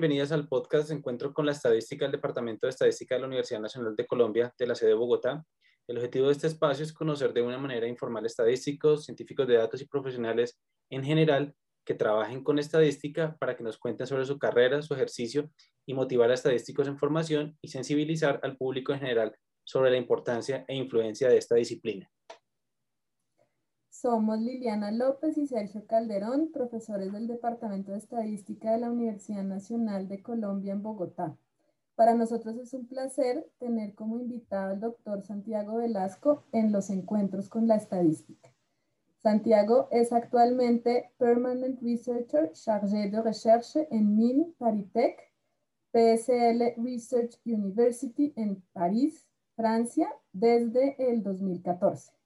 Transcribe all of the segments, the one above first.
bienvenidas al podcast Encuentro con la Estadística del Departamento de Estadística de la Universidad Nacional de Colombia, de la sede de Bogotá. El objetivo de este espacio es conocer de una manera informal estadísticos, científicos de datos y profesionales en general que trabajen con estadística para que nos cuenten sobre su carrera, su ejercicio y motivar a estadísticos en formación y sensibilizar al público en general sobre la importancia e influencia de esta disciplina. Somos Liliana López y Sergio Calderón, profesores del Departamento de Estadística de la Universidad Nacional de Colombia en Bogotá. Para nosotros es un placer tener como invitado al doctor Santiago Velasco en los encuentros con la estadística. Santiago es actualmente Permanent Researcher Chargé de Recherche en MIN Paritech, PSL Research University en París, Francia, desde el 2014.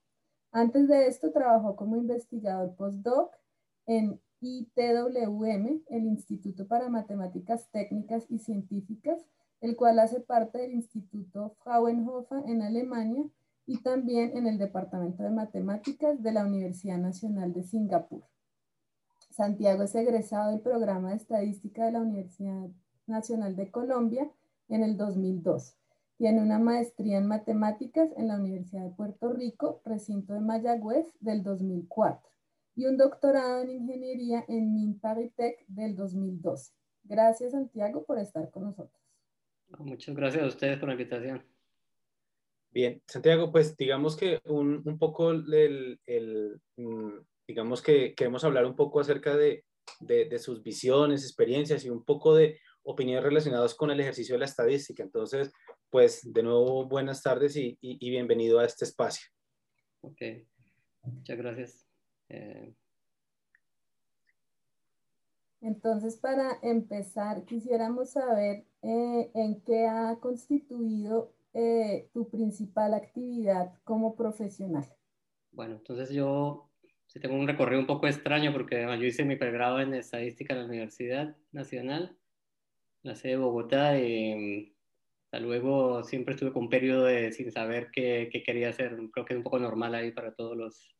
Antes de esto trabajó como investigador postdoc en ITWM, el Instituto para Matemáticas Técnicas y Científicas, el cual hace parte del Instituto Fraunhofer en Alemania y también en el Departamento de Matemáticas de la Universidad Nacional de Singapur. Santiago es egresado del programa de estadística de la Universidad Nacional de Colombia en el 2002 tiene una maestría en matemáticas en la Universidad de Puerto Rico, recinto de Mayagüez, del 2004, y un doctorado en ingeniería en MINPARITEC del 2012. Gracias, Santiago, por estar con nosotros. Muchas gracias a ustedes por la invitación. Bien, Santiago, pues digamos que un, un poco el, el, mm, digamos que queremos hablar un poco acerca de, de, de sus visiones, experiencias y un poco de opiniones relacionadas con el ejercicio de la estadística. Entonces, pues de nuevo buenas tardes y, bienvenido a este espacio. Ok, muchas gracias. Eh, Entonces, para empezar, quisiéramos saber eh, en qué ha constituido eh, tu principal actividad como profesional. Bueno, entonces yo sí tengo un recorrido un poco extraño porque yo hice mi pregrado en estadística en la Universidad Nacional, la sede de Bogotá, y luego siempre estuve con un periodo de sin saber qué, qué, quería hacer. Creo que es un poco normal ahí para todos los,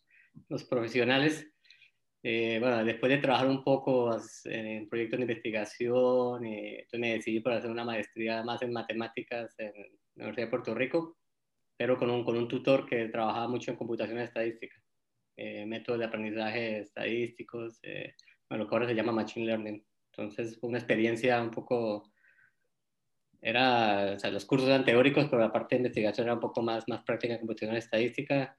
los profesionales. Eh, bueno, después de trabajar un poco en proyectos de investigación, eh, entonces me decidí por hacer una maestría más en matemáticas en la Universidad de Puerto Rico, pero con un, con un tutor que trabajaba mucho en computación estadística, eh, métodos de aprendizaje estadísticos, bueno, lo que ahora se llama Machine Learning. Entonces fue una experiencia un poco era, o sea, los cursos eran teóricos, pero la parte de investigación era un poco más, más práctica en computación estadística.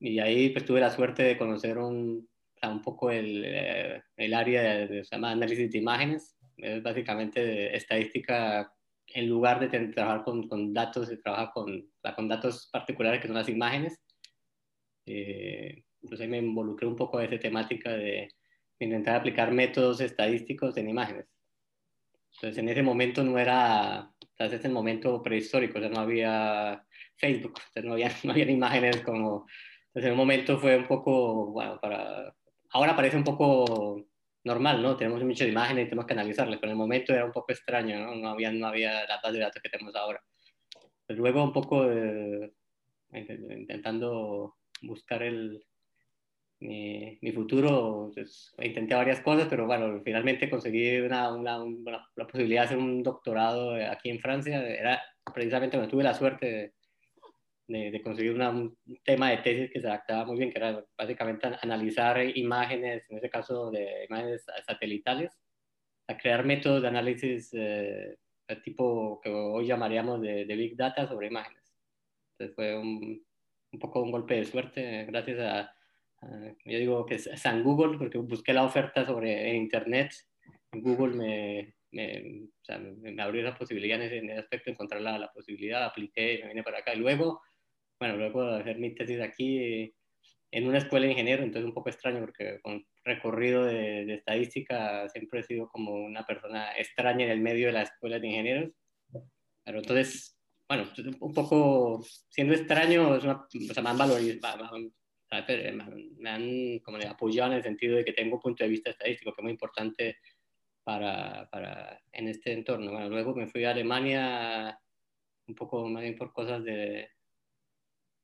Y ahí pues tuve la suerte de conocer un, un poco el, eh, el área de, se llama análisis de imágenes. Es básicamente estadística en lugar de trabajar con, con, datos, se trabaja con, con datos particulares que son las imágenes. Eh, entonces ahí me involucré un poco de esa temática de intentar aplicar métodos estadísticos en imágenes. Entonces en ese momento no era entonces es el momento prehistórico, o sea, no había Facebook, no había, no había imágenes como... Entonces en un momento fue un poco, bueno, para... Ahora parece un poco normal, ¿no? Tenemos muchas imágenes y tenemos que analizarlas, pero en el momento era un poco extraño, ¿no? No había, no había la base de datos que tenemos ahora. Pues luego un poco intentando buscar el, mi, mi futuro, pues, intenté varias cosas, pero bueno, finalmente conseguí una, una, la posibilidad de hacer un doctorado aquí en Francia. Era precisamente cuando tuve la suerte de, de, conseguir un tema de tesis que se adaptaba muy bien, que era básicamente analizar imágenes, en este caso de imágenes satelitales, a crear métodos de análisis eh, de tipo que hoy llamaríamos de, de, Big Data sobre imágenes. Entonces fue un, un poco un golpe de suerte gracias a yo digo que es San Google, porque busqué la oferta sobre en Internet. Google me, me, o sea, me, abrió la posibilidad en ese, aspecto, encontrar la, la, posibilidad, apliqué, me vine para acá. Y luego, bueno, luego de hacer mi tesis aquí en una escuela de ingeniero, entonces un poco extraño porque con recorrido de, de, estadística siempre he sido como una persona extraña en el medio de la escuela de ingenieros. Pero entonces, bueno, un poco siendo extraño, es una, o sea, me han me han como apoyado en el sentido de que tengo un punto de vista estadístico que es muy importante para, para en este entorno. Bueno, luego me fui a Alemania un poco más bien por cosas de,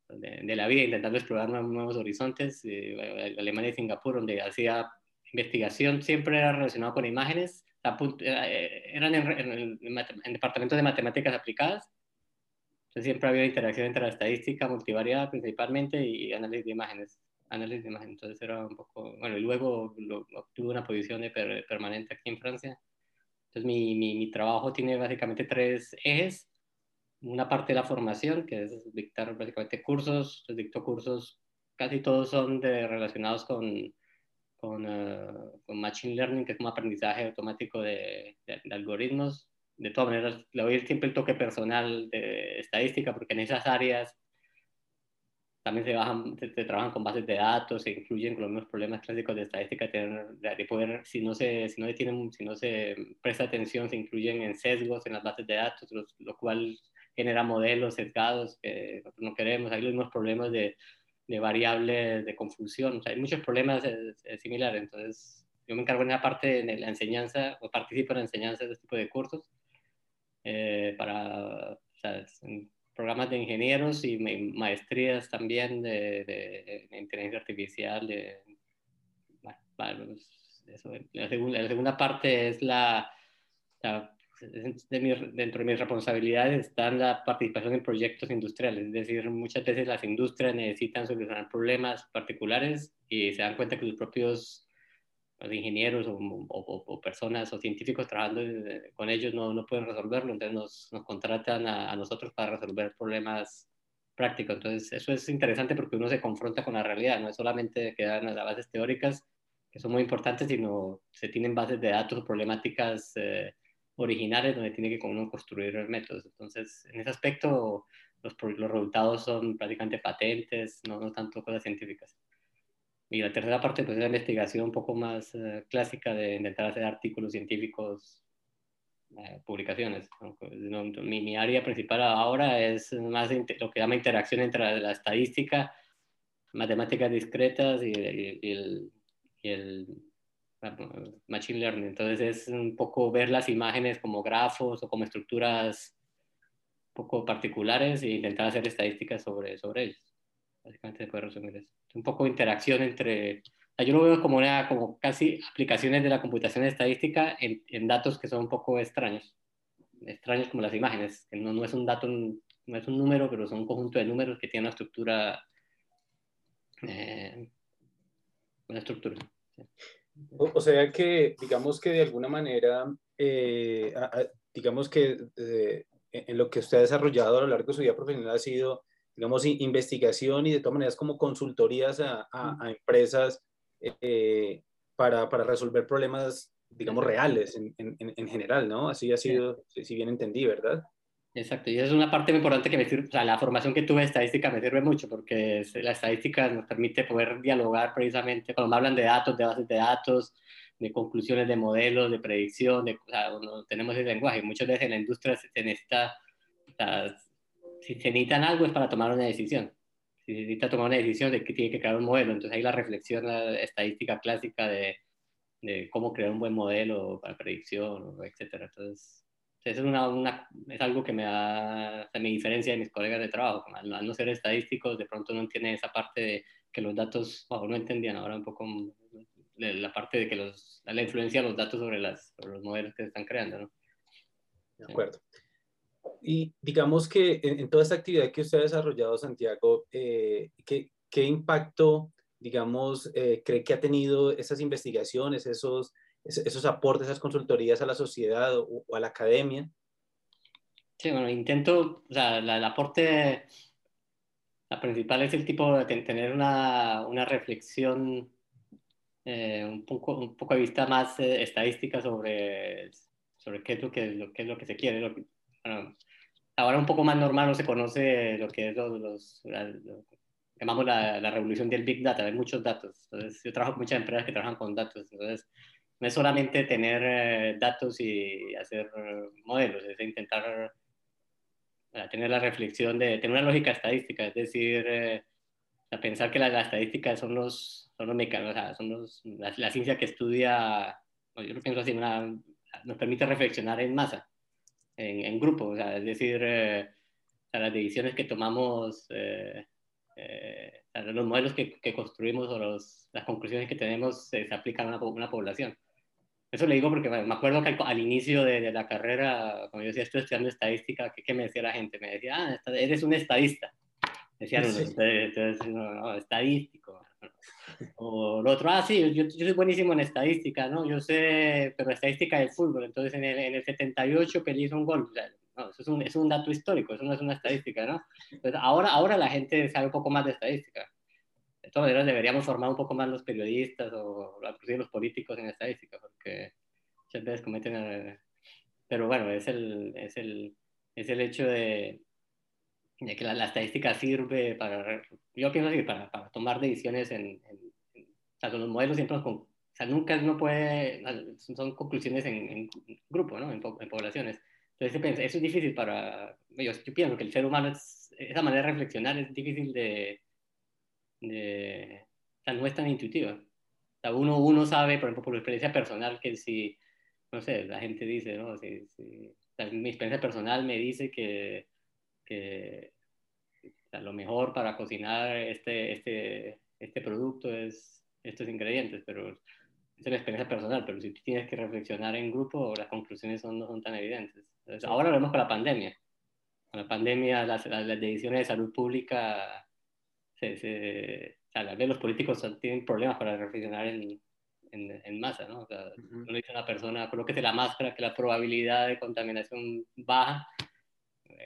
de, la vida, intentando explorar nuevos, horizontes, eh, Alemania y Singapur, donde hacía investigación siempre era relacionado con imágenes, eran en, en, departamentos de matemáticas aplicadas, entonces siempre había interacción entre la estadística multivariada principalmente y análisis de imágenes. Análisis de imágenes. Entonces era un poco, bueno, y luego obtuve una posición de permanente aquí en Francia. Entonces mi, mi, trabajo tiene básicamente tres ejes. Una parte de la formación, que es dictar básicamente cursos. Entonces dicto cursos, casi todos son relacionados con, eh, con, Machine Learning, que es un aprendizaje automático de, de algoritmos de todas maneras, le doy siempre el toque personal de estadística, porque en esas áreas también se, bajan, se, trabajan con bases de datos, se incluyen con los mismos problemas clásicos de estadística, de, de poder, si no, se, si, no tienen, si no se presta atención, se incluyen en sesgos en las bases de datos, lo cual genera modelos sesgados que no queremos. Hay los mismos problemas de, de variables de confusión, o sea, hay muchos problemas similares. Entonces, yo me encargo en la parte de la enseñanza, o participo en la enseñanza de este tipo de cursos eh, para programas de ingenieros y maestrías también de, de, inteligencia artificial. De, pues, eso. La, segunda, la, segunda, parte es la, dentro de mis responsabilidades está la participación en proyectos industriales, es decir, muchas veces las industrias necesitan solucionar problemas particulares y se dan cuenta que sus propios los ingenieros o, o, personas o científicos trabajando con ellos no, no pueden resolverlo, entonces nos, nos contratan a, nosotros para resolver problemas prácticos. Entonces eso es interesante porque uno se confronta con la realidad, no es solamente quedar en las bases teóricas, que son muy importantes, sino se tienen bases de datos o problemáticas eh, originales donde tiene que uno construir métodos. Entonces en ese aspecto los, los resultados son prácticamente patentes, no, no tanto cosas científicas. Y la tercera parte pues, es la investigación un poco más eh, clásica de intentar hacer artículos científicos, eh, publicaciones. Pues, mi, mi, área principal ahora es más lo que llama interacción entre la, estadística, matemáticas discretas y, el, y el machine learning. Entonces es un poco ver las imágenes como grafos o como estructuras un poco particulares e intentar hacer estadísticas sobre, sobre ellos. Básicamente se puede resumir eso. Un poco de interacción entre... Yo lo veo como, una, como casi aplicaciones de la computación estadística en, en, datos que son un poco extraños. Extraños como las imágenes, que no, no, es un dato, no es un número, pero son un conjunto de números que tienen una estructura... Eh, una estructura. O, sea que, digamos que de alguna manera, eh, digamos que eh, en lo que usted ha desarrollado a lo largo de su vida profesional ha sido digamos, investigación y de todas maneras como consultorías a, a, empresas eh, para, para, resolver problemas, digamos, reales en, en, en, general, ¿no? Así ha sido, si bien entendí, ¿verdad? Exacto, y es una parte muy importante que me sirve, o sea, la formación que tuve de estadística me sirve mucho porque la estadística nos permite poder dialogar precisamente, cuando me hablan de datos, de bases de datos, de conclusiones de modelos, de predicción, de, o sea, tenemos ese lenguaje. Muchas veces en la industria se necesita, o sea, si se necesitan algo es para tomar una decisión. Si se necesita tomar una decisión de que tiene que crear un modelo, entonces ahí la reflexión la estadística clásica de, de, cómo crear un buen modelo para predicción, etc. Entonces, es, una, una, es algo que me, da, me diferencia de mis colegas de trabajo. Al, no ser estadísticos, de pronto no entienden esa parte de que los datos, bueno, no entendían ahora un poco la parte de que los, la influencia de los datos sobre, las, sobre los modelos que se están creando. ¿no? De acuerdo. Y digamos que en, toda esta actividad que usted ha desarrollado, Santiago, eh, ¿qué, ¿qué, impacto, digamos, eh, cree que ha tenido esas investigaciones, esos, esos aportes, esas consultorías a la sociedad o, a la academia? Sí, bueno, intento, o sea, el aporte, la principal es el tipo de tener una, una reflexión eh, un, poco, un poco de vista más estadística sobre, sobre qué, es lo que, lo, qué es lo que se quiere, lo que, bueno, ahora un poco más normal no se conoce lo que es los, llamamos la, la, revolución del Big Data, hay muchos datos. Entonces, yo trabajo con muchas empresas que trabajan con datos. Entonces, no es solamente tener eh, datos y hacer modelos, es intentar tener la reflexión de tener una lógica estadística, es decir, eh, pensar que la, la, estadística son los, son los mecanismos, son los, la, ciencia que estudia, yo lo pienso así, nos permite reflexionar en masa en, grupo, o sea, es decir, eh, las decisiones que tomamos eh, eh, los modelos que, que construimos o los, las conclusiones que tenemos se, aplican a una, una, población. Eso le digo porque me acuerdo que al, inicio de, de, la carrera, cuando yo decía estoy estudiando estadística, ¿qué, ¿qué, me decía la gente? Me decía, ah, eres un estadista. Decían, sí. entonces, no, no, estadístico. O lo otro, ah, sí, yo, yo, soy buenísimo en estadística, ¿no? Yo sé, pero estadística del fútbol. Entonces, en el, en el 78 que hizo un gol. O sea, no, eso es un, es un, dato histórico, eso no es una estadística, ¿no? Entonces, ahora, ahora la gente sabe un poco más de estadística. De todas maneras, deberíamos formar un poco más los periodistas o los políticos en estadística, porque muchas veces cometen... Pero bueno, es el, es el, es el hecho de, de que la, la, estadística sirve para, yo pienso así, para, para tomar decisiones en, en, en, o sea, los modelos siempre nos, o sea, nunca uno puede, son conclusiones en, en grupo, ¿no? En, poblaciones. Entonces, eso es difícil para, yo, yo pienso que el ser humano, es, esa manera de reflexionar es difícil de, de, o sea, no es tan intuitiva. O sea, uno, uno sabe, por ejemplo, por experiencia personal, que si, no sé, la gente dice, ¿no? Si, si, o sea, mi experiencia personal me dice que, que lo mejor para cocinar este, este, este producto es estos ingredientes, pero es la experiencia personal, pero si tú tienes que reflexionar en grupo, las conclusiones son, no son tan evidentes. Entonces, ahora lo vemos con la pandemia. Con la pandemia, las, las, las decisiones de salud pública se, se, o sea, los políticos tienen problemas para reflexionar en, en, en masa, ¿no? O sea, uh -huh. uno dice a una persona, colóquese la máscara, que la probabilidad de contaminación baja.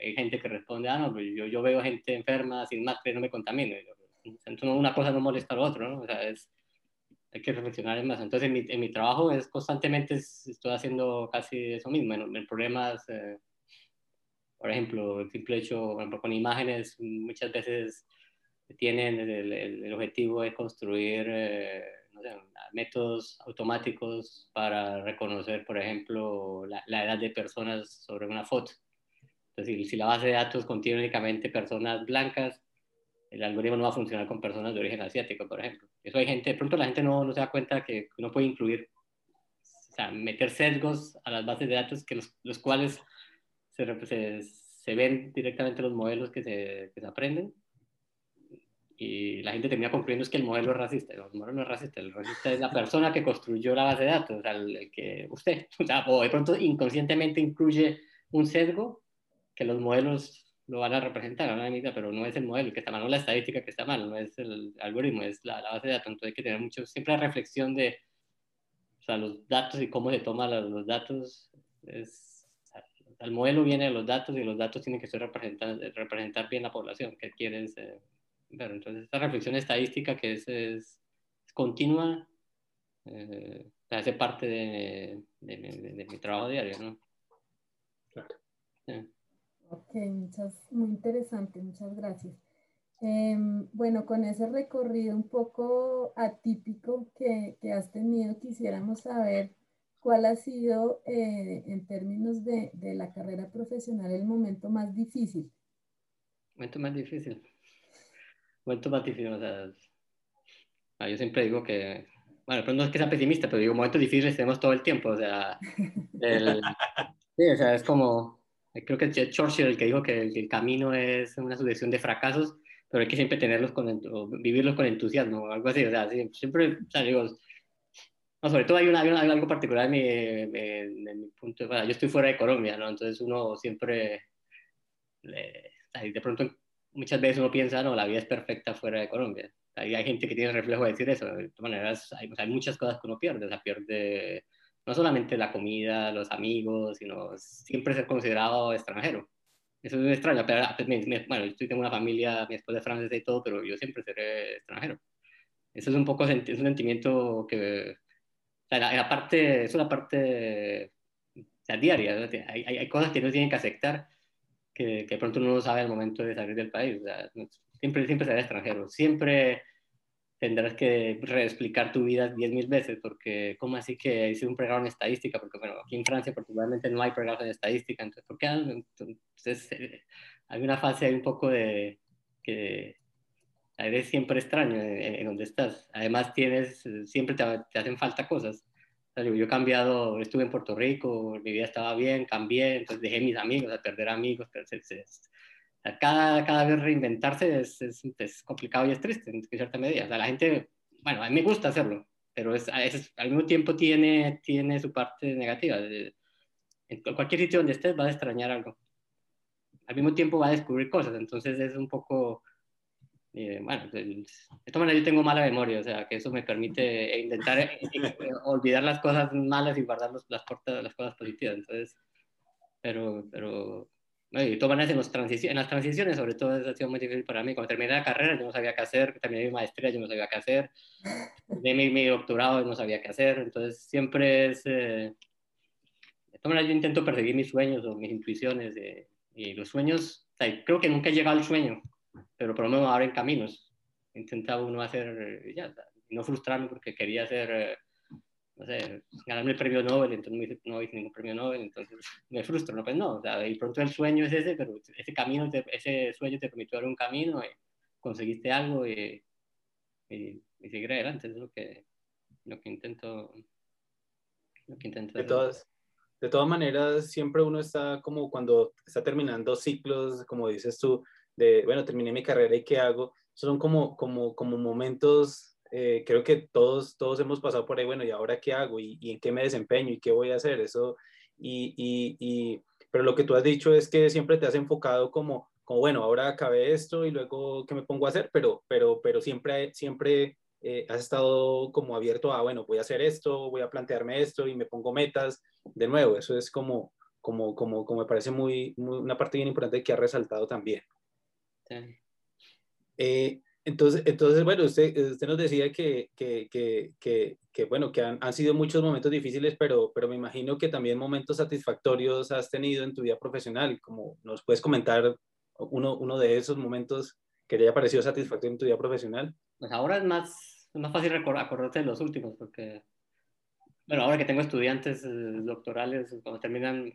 Hay gente que responde, ah, no, pues yo, yo veo gente enferma sin máscara y no me contamino. Entonces, una cosa no molesta a la otra, ¿no? O sea, es, hay que reflexionar en más. Entonces, en mi, en mi trabajo es constantemente estoy haciendo casi eso mismo, en, en problemas, eh, por ejemplo, el simple hecho, por ejemplo, con imágenes, muchas veces tienen el, el, el objetivo de construir eh, no sé, métodos automáticos para reconocer, por ejemplo, la, la, edad de personas sobre una foto. Entonces, si la base de datos contiene únicamente personas blancas, el algoritmo no va a funcionar con personas de origen asiático, por ejemplo. Eso hay gente, de pronto la gente no, no se da cuenta que uno puede incluir, o sea, meter sesgos a las bases de datos que los, los cuales se, se, se, ven directamente los modelos que se, que se aprenden y la gente termina concluyendo es que el modelo es racista. El modelo no es racista, el racista es la persona que construyó la base de datos, o sea, el, que usted, o, sea, o de pronto inconscientemente incluye un sesgo que los modelos lo van a representar, a la pero no es el modelo que está mal, no es la estadística que está mal, no es el algoritmo, es la, la base de datos. Entonces hay que tener mucho, siempre la reflexión de o sea, los datos y cómo se toman los, los datos. Es, o sea, el modelo viene de los datos y los datos tienen que ser representar, representar bien la población que quieres. Eh, entonces esta reflexión estadística que es, es, es continua, eh, hace parte de, de, de, de, mi trabajo diario, ¿no? Claro. Sí. Ok, muchas, muy interesante, muchas gracias. Eh, bueno, con ese recorrido un poco atípico que, que has tenido, quisiéramos saber cuál ha sido, eh, en términos de, de la carrera profesional, el momento más difícil. Momento más difícil momentos más difíciles. O sea, yo siempre digo que, bueno, pero no es que sea pesimista, pero digo, momentos difíciles tenemos todo el tiempo. O sea, el, sí, o sea es como, creo que es Churchill el que dijo que el, el, camino es una sucesión de fracasos, pero hay que siempre tenerlos con, o vivirlos con entusiasmo, o algo así. O sea, siempre, o sea, digo, no, sobre todo hay, una, hay, algo particular en mi, en, en mi punto de vista. Yo estoy fuera de Colombia, ¿no? Entonces uno siempre, de pronto muchas veces uno piensa, no, la vida es perfecta fuera de Colombia. Hay, hay gente que tiene el reflejo de decir eso. De todas maneras, hay, hay, muchas cosas que uno pierde. O sea, pierde no solamente la comida, los amigos, sino siempre ser considerado extranjero. Eso es extraño. Pero, me, me, bueno, yo tengo una familia, mi esposa es francesa y todo, pero yo siempre seré extranjero. Eso es un poco es un sentimiento que, o sea, la, la parte, es una parte diaria. Hay, hay, hay cosas que no tienen que aceptar que, que, pronto uno no sabe al momento de salir del país. O sea, siempre, siempre serás extranjero. Siempre tendrás que reexplicar tu vida 10.000 veces, porque ¿cómo así que hice un pregrado en estadística? Porque, bueno, aquí en Francia particularmente no hay pregrados en estadística, entonces, ¿por qué? Entonces, eh, hay una fase, hay un poco de que eres siempre extraño en, en donde estás. Además, tienes, siempre te, te hacen falta cosas. Yo he cambiado, estuve en Puerto Rico, mi vida estaba bien, cambié, entonces dejé mis amigos, a perder amigos, cada, cada vez reinventarse es, es, es, complicado y es triste en cierta medida. O sea, la gente, bueno, a mí me gusta hacerlo, pero es, al mismo tiempo tiene, tiene su parte negativa. En cualquier sitio donde estés vas a extrañar algo. Al mismo tiempo va a descubrir cosas, entonces es un poco... Eh, bueno, de todas maneras yo tengo mala memoria, o sea, que eso me permite intentar eh, eh, olvidar las cosas malas y guardar las, las cosas positivas. Entonces, pero, pero y todas maneras, en, los en las transiciones, sobre todo, ha sido muy difícil para mí. Cuando terminé la carrera, yo no sabía qué hacer. Terminé mi maestría, yo no sabía qué hacer. De mi, mi doctorado, yo no sabía qué hacer. Entonces, siempre es... Eh, de todas maneras, yo intento perseguir mis sueños o mis intuiciones. y los sueños, creo que nunca he llegado al sueño, pero por lo menos abren caminos. Intentaba uno hacer, ya, no frustrarme porque quería hacer... No sé, ganarme el premio Nobel, entonces no hice ningún premio Nobel, entonces me frustro, ¿no? Pues no, o sea, y pronto el sueño es ese, pero ese camino, ese sueño te permitió dar un camino, y conseguiste algo y, y, seguir adelante, es lo que, lo que intento, lo que intento de todas, de todas maneras, siempre uno está como cuando está terminando ciclos, como dices tú, de, bueno, terminé mi carrera y qué hago, son como, como, como momentos eh, creo que todos, todos hemos pasado por ahí, bueno, ¿y ahora qué hago? ¿Y, en qué me desempeño? ¿Y qué voy a hacer? Eso, y, y, y, pero lo que tú has dicho es que siempre te has enfocado como, como bueno, ahora acabé esto y luego qué me pongo a hacer, pero, pero, pero siempre, siempre eh, has estado como abierto a, bueno, voy a hacer esto, voy a plantearme esto y me pongo metas. De nuevo, eso es como, como, como, como me parece muy, muy una parte bien importante que ha resaltado también. Sí. Eh, entonces, entonces bueno, usted, usted nos decía que, que, que, que bueno, que han, han, sido muchos momentos difíciles, pero, pero me imagino que también momentos satisfactorios has tenido en tu vida profesional. Como nos puedes comentar uno, uno de esos momentos que te haya parecido satisfactorio en tu vida profesional. Pues ahora es más, es más fácil acordarte de los últimos, porque, bueno, ahora que tengo estudiantes eh, doctorales, cuando terminan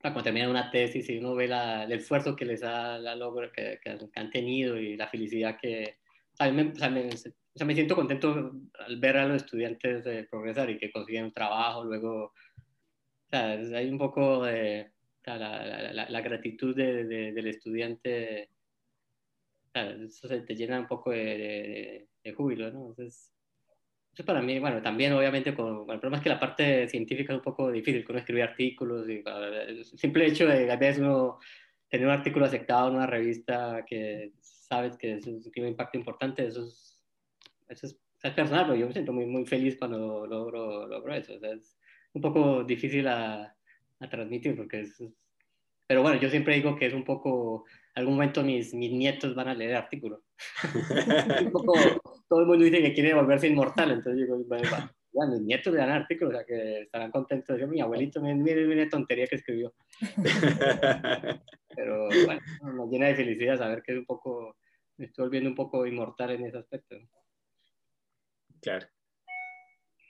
cuando terminan una tesis y uno ve la, el esfuerzo que les ha la logro, que, que, han tenido y la felicidad que... A mí me, o sea, me, o sea, me, siento contento al ver a los estudiantes progresar y que consiguen un trabajo, luego... O sea, hay un poco de... La, la, la, gratitud de, de, del estudiante, eso se te llena un poco de, de júbilo, ¿no? Entonces, eso para mí, bueno, también obviamente, con, bueno, el problema es que la parte científica es un poco difícil, con escribir artículos, y, el simple hecho de a veces uno tener un artículo aceptado en una revista que sabes que eso tiene un impacto importante, eso es, eso es, es, personal, pero yo me siento muy, muy feliz cuando logro, logro eso. O sea, es un poco difícil a, a transmitir porque es, pero bueno, yo siempre digo que es un poco, algún momento mis, mis nietos van a leer artículos. un poco, todo el mundo dice que quiere volverse inmortal, entonces digo, bueno, bueno, mis nietos le dan artículos, o sea que estarán contentos. Yo, mi abuelito, mire, mire, tontería que escribió. Pero bueno, nos llena de felicidad saber que es un poco, me estoy volviendo un poco inmortal en ese aspecto. Claro.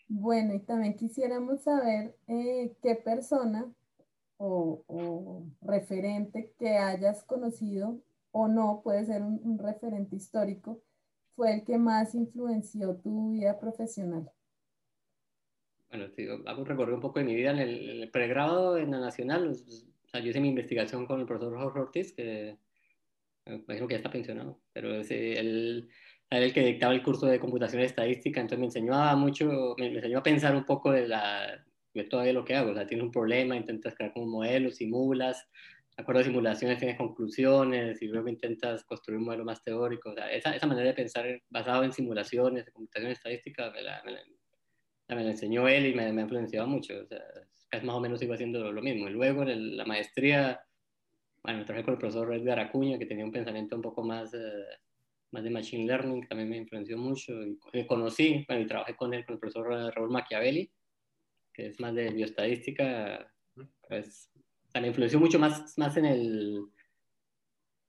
Bueno, y también quisiéramos saber eh, qué persona o, referente que hayas conocido o no, puede ser un, referente histórico, fue el que más influenció tu vida profesional? Bueno, sí, hago un recorrido un poco de mi vida en el, pregrado en la Nacional. O sea, yo hice mi investigación con el profesor Jorge Ortiz, que me imagino que ya está pensionado, pero es el, el que dictaba el curso de computación estadística, entonces me enseñó a mucho, me, me enseñó a pensar un poco de la, yo todavía lo que hago, o sea, tienes un problema, intentas crear como un modelo, simulas, acuerdo de simulaciones tienes conclusiones y luego intentas construir un modelo más teórico. O sea, esa, esa manera de pensar basado en simulaciones, de computación estadística, me la, me la, me la enseñó él y me, me, ha influenciado mucho. O sea, es más o menos sigo haciendo lo mismo. Y luego en la maestría, bueno, trabajé con el profesor Edgar Acuña, que tenía un pensamiento un poco más, eh, más de machine learning, también me influenció mucho. Y, conocí, bueno, y trabajé con él, con el profesor Raúl Machiavelli, que es más de bioestadística, pues, sea, me influenció mucho más, más en el,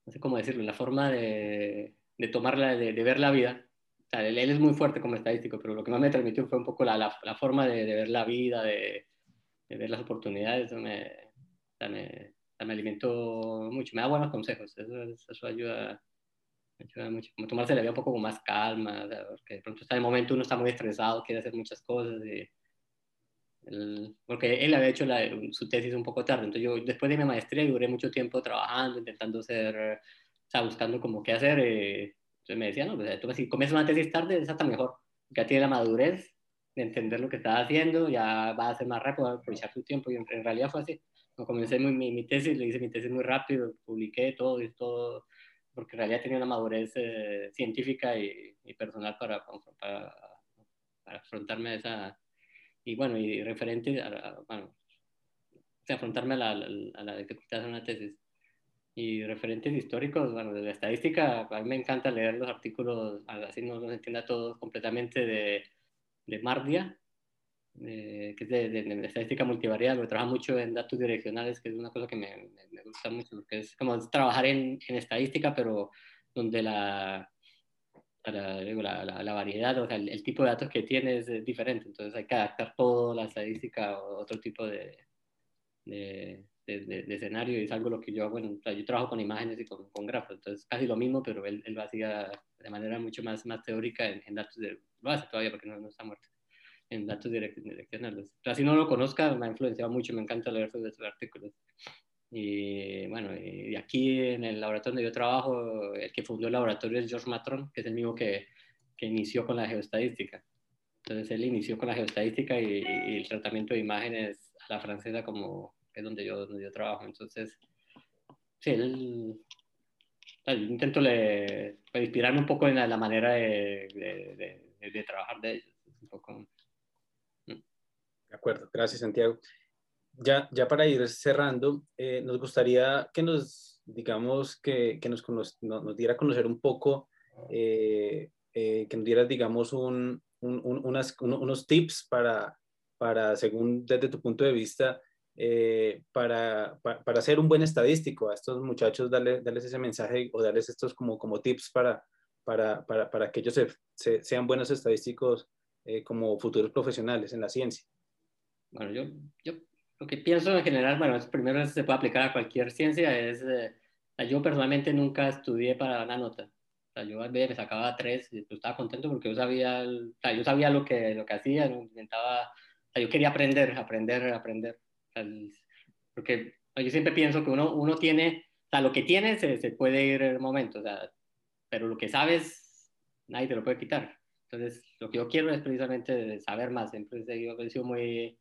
no sé cómo decirlo, en la forma de, de tomarla, de, de, ver la vida. O sea, él, es muy fuerte como estadístico, pero lo que más me transmitió fue un poco la, la, forma de, de, ver la vida, de, ver las oportunidades. Me, o sea, me, me, alimentó mucho, me da buenos consejos, eso, eso ayuda, ayuda mucho. Como tomarse la vida un poco con más calma, porque de pronto está en el momento uno está muy estresado, quiere hacer muchas cosas y porque él había hecho su tesis un poco tarde, entonces yo después de mi maestría duré mucho tiempo trabajando, intentando ser, o sea, buscando como qué hacer, eh, entonces me decía, no, pues, tú, si comienzas una tesis tarde, es hasta mejor, ya tiene la madurez de entender lo que estaba haciendo, ya va a ser más rápido, va a aprovechar su tiempo, y en, realidad fue así. Cuando comencé mi, mi, tesis, le hice mi tesis muy rápido, publiqué todo y todo, porque en realidad tenía una madurez eh, científica y, personal para, para, para, afrontarme a esa, y bueno, y referente a, bueno, afrontarme a la, a la dificultad de una tesis. Y referentes históricos, bueno, de la estadística, a mí me encanta leer los artículos, así no los entienda todos completamente, de, de Mardia, que es de, estadística multivariada, que trabaja mucho en datos direccionales, que es una cosa que me, me, gusta mucho, porque es como trabajar en, en estadística, pero donde la, la, la, variedad, o sea, el, tipo de datos que tienes es diferente, entonces hay que adaptar todo la estadística otro tipo de, de, de, escenario y es algo lo que yo hago, o sea, yo trabajo con imágenes y con, con grafos, entonces casi lo mismo, pero él, él lo hacía de manera mucho más, más teórica en, datos, de, lo hace todavía porque no, no está muerto, en datos direccionales. Pero así no lo conozca, me ha influenciado mucho, me encanta leer esos artículos. Y bueno, y aquí en el laboratorio donde yo trabajo, el que fundó el laboratorio es George Matron, que es el mismo que, que inició con la geoestadística. Entonces él inició con la geoestadística y, y, el tratamiento de imágenes a la francesa como es donde yo, donde yo trabajo. Entonces, sí, él, intento le, pues, inspirarme un poco en la, manera de, de, de, trabajar de ellos. Un poco. De acuerdo, gracias Santiago ya, ya para ir cerrando, eh, nos gustaría que nos, digamos, que, que nos, nos, diera a conocer un poco, eh, eh, que nos dieras, digamos, un, un, unas, unos tips para, para, según desde tu punto de vista, para, para, para, ser un buen estadístico. A estos muchachos, darle, darles ese mensaje o darles estos como, como tips para, para, para, para que ellos se, sean buenos estadísticos como futuros profesionales en la ciencia. Bueno, yo, yo lo que pienso en general, bueno, primero se puede aplicar a cualquier ciencia, es, eh, yo personalmente nunca estudié para una nota. O sea, yo me sacaba tres y estaba contento porque yo sabía, o sea, yo sabía lo que, lo que hacía, intentaba, o sea, yo quería aprender, aprender, aprender. porque yo siempre pienso que uno, uno tiene, o sea, lo que tiene se, se puede ir en el momento, o sea, pero lo que sabes, nadie te lo puede quitar. Entonces, lo que yo quiero es precisamente saber más. Siempre he sido muy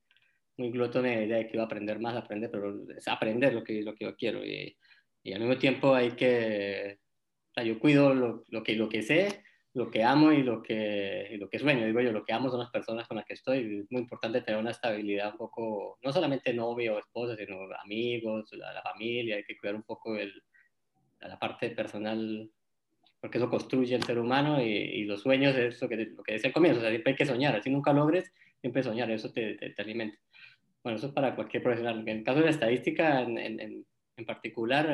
muy glotón de idea de que iba a aprender más, aprender, pero es aprender lo que, lo que yo quiero. Y, y al mismo tiempo hay que, o sea, yo cuido lo, lo, que, lo que sé, lo que amo y lo que, y lo que sueño. Digo yo, lo que amo son las personas con las que estoy. Es muy importante tener una estabilidad un poco, no solamente novio o esposa, sino amigos, la, la familia. Hay que cuidar un poco el, la parte personal porque eso construye el ser humano y, y los sueños es lo que, lo que decía al comienzo, o sea, siempre hay que soñar, así nunca logres, siempre soñar, eso te, te, te alimenta. Bueno, eso es para cualquier profesional. En el caso de la estadística en, en, en particular,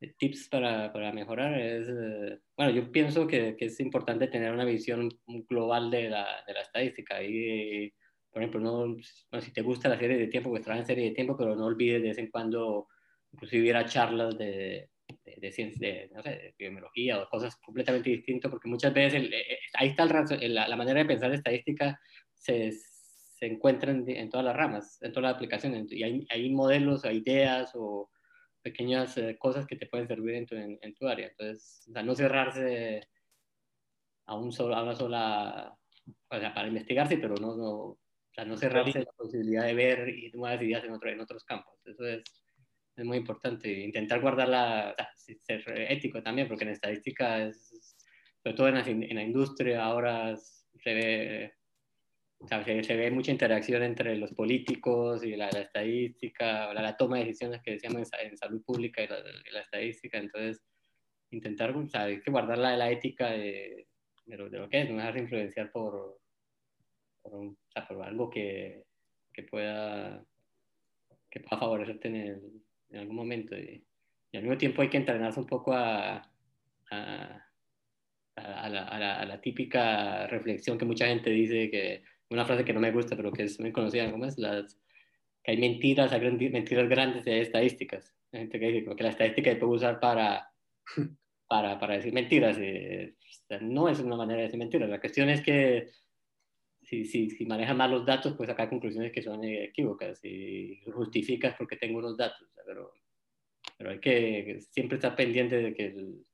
eh, tips para, para, mejorar es, eh, bueno, yo pienso que, que, es importante tener una visión global de la, de la estadística. Y, por ejemplo, no, si te gusta la serie de tiempo, pues trabaja en serie de tiempo, pero no olvides de vez en cuando, inclusive hubiera charlas de, de, de, ciencia, de, no sé, de biología o cosas completamente distintas, porque muchas veces eh, ahí está el, la, la, manera de pensar estadística se, se encuentran en todas las ramas, en todas las aplicaciones. Y hay, hay modelos, hay ideas o pequeñas eh, cosas que te pueden servir en tu, en, tu área. Entonces, o sea, no cerrarse a, un solo, a una sola, o sea, para investigarse, pero no, no, o sea, no cerrarse a la posibilidad de ver nuevas ideas en, otro, en otros campos. Eso es, es muy importante. Intentar guardarla, ser ético también, porque en estadística, es, sobre todo en la, en la industria, ahora se ve se, ve mucha interacción entre los políticos y la, estadística, la, la, toma de decisiones que decíamos en, salud pública y la, estadística. Entonces, intentar, o sea, hay que guardar la, la ética de, de, lo, que es, no dejarse influenciar por, por, o sea, por algo que, que, pueda, que pueda favorecerte en, el, en algún momento. Y, y, al mismo tiempo hay que entrenarse un poco a, a a la, a, la, a la, típica reflexión que mucha gente dice que una frase que no me gusta, pero que es muy conocida, como es las, que hay mentiras, hay mentiras grandes de estadísticas. Hay gente que dice que la estadística se puede usar para, para, para decir mentiras. Eh, no es una manera de decir mentiras. La cuestión es que si, si, si manejas mal los datos, pues sacar conclusiones que son equívocas y justificas porque tengo unos datos. Pero, pero hay que siempre estar pendiente de que el,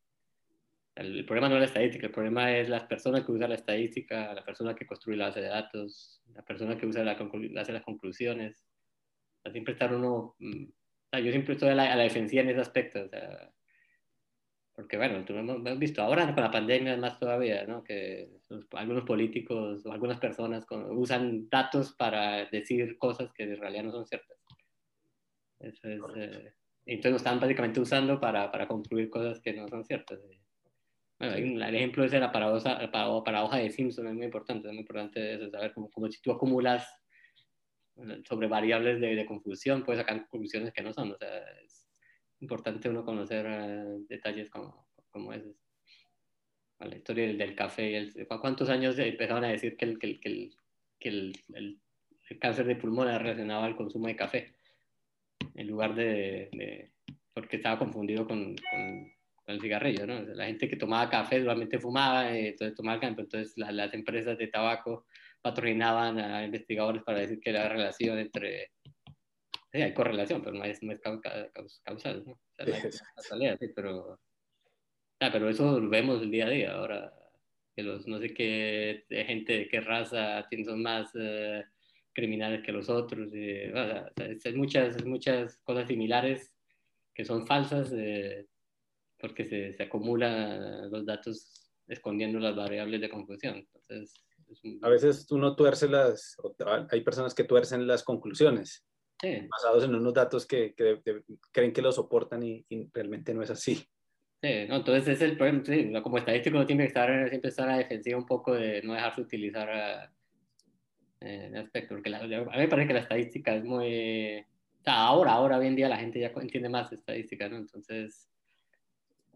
el, problema no es la estadística, el problema es las personas que usan la estadística, la persona que construye la base de datos, la persona que usa la, hace las conclusiones. siempre estar uno, mm, yo siempre estoy a la, a la defensiva en ese aspecto. O sea, porque bueno, tú hemos, visto ahora con la pandemia más todavía, ¿no? Que algunos políticos o algunas personas usan datos para decir cosas que en realidad no son ciertas. Eso es, eh, entonces lo están básicamente usando para, para concluir cosas que no son ciertas. Bueno, el ejemplo es la paradoja, paradoja de Simpson, es muy importante, es muy importante eso, saber cómo, cómo si tú acumulas sobre variables de, de, confusión, puedes sacar conclusiones que no son. O sea, es, importante uno conocer eh, detalles como, como esos. La historia del, del, café. El, ¿Cuántos años empezaron a decir que el, que, el, que el, el, cáncer de pulmón era relacionado al consumo de café? En lugar de... de porque estaba confundido con, con, el cigarrillo, ¿no? La gente que tomaba café solamente fumaba, eh, entonces tomaba café, entonces las empresas de tabaco patrocinaban a investigadores para decir que la relación entre Sí, hay correlación, pero no es, no es causal, ¿no? O sea, sí, pero, ah, pero eso lo vemos el día a día. Ahora, que los no sé qué gente de qué raza son más uh, criminales que los otros. Y, o sea, hay muchas, muchas cosas similares que son falsas eh, porque se, se acumulan los datos escondiendo las variables de confusión. Entonces, A veces uno tuerce las, hay personas que tuercen las conclusiones basados en unos datos que, que creen que lo soportan y, realmente no es así. Sí, no, entonces es el problema, sí, como estadístico uno tiene que estar, siempre estar a la defensiva un poco de no dejarse utilizar a, eh, en aspecto, porque a mí me parece que la estadística es muy, o sea, ahora, ahora, hoy en día la gente ya entiende más estadística, ¿no? Entonces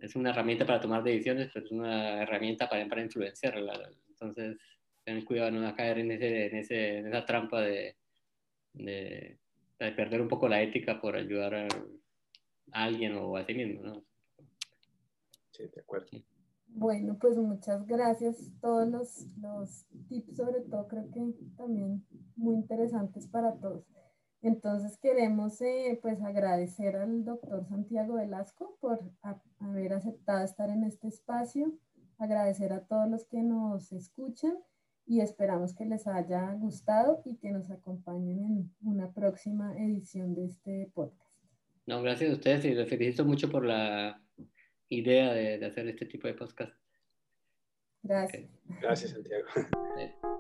es una herramienta para tomar decisiones, pero es una herramienta para, para influenciarla. Entonces, tener cuidado no caer en, ese, en, ese, en esa trampa de, de de perder un poco la ética por ayudar a, alguien o a sí mismo, ¿no? Sí, de acuerdo. Bueno, pues muchas gracias. Todos los, los tips, sobre todo, creo que también muy interesantes para todos. Entonces queremos eh, pues agradecer al doctor Santiago Velasco por haber aceptado estar en este espacio, agradecer a todos los que nos escuchan y esperamos que les haya gustado y que nos acompañen en una próxima edición de este podcast. No, gracias a ustedes y les felicito mucho por la idea de, de hacer este tipo de podcast. Gracias. Gracias, Santiago.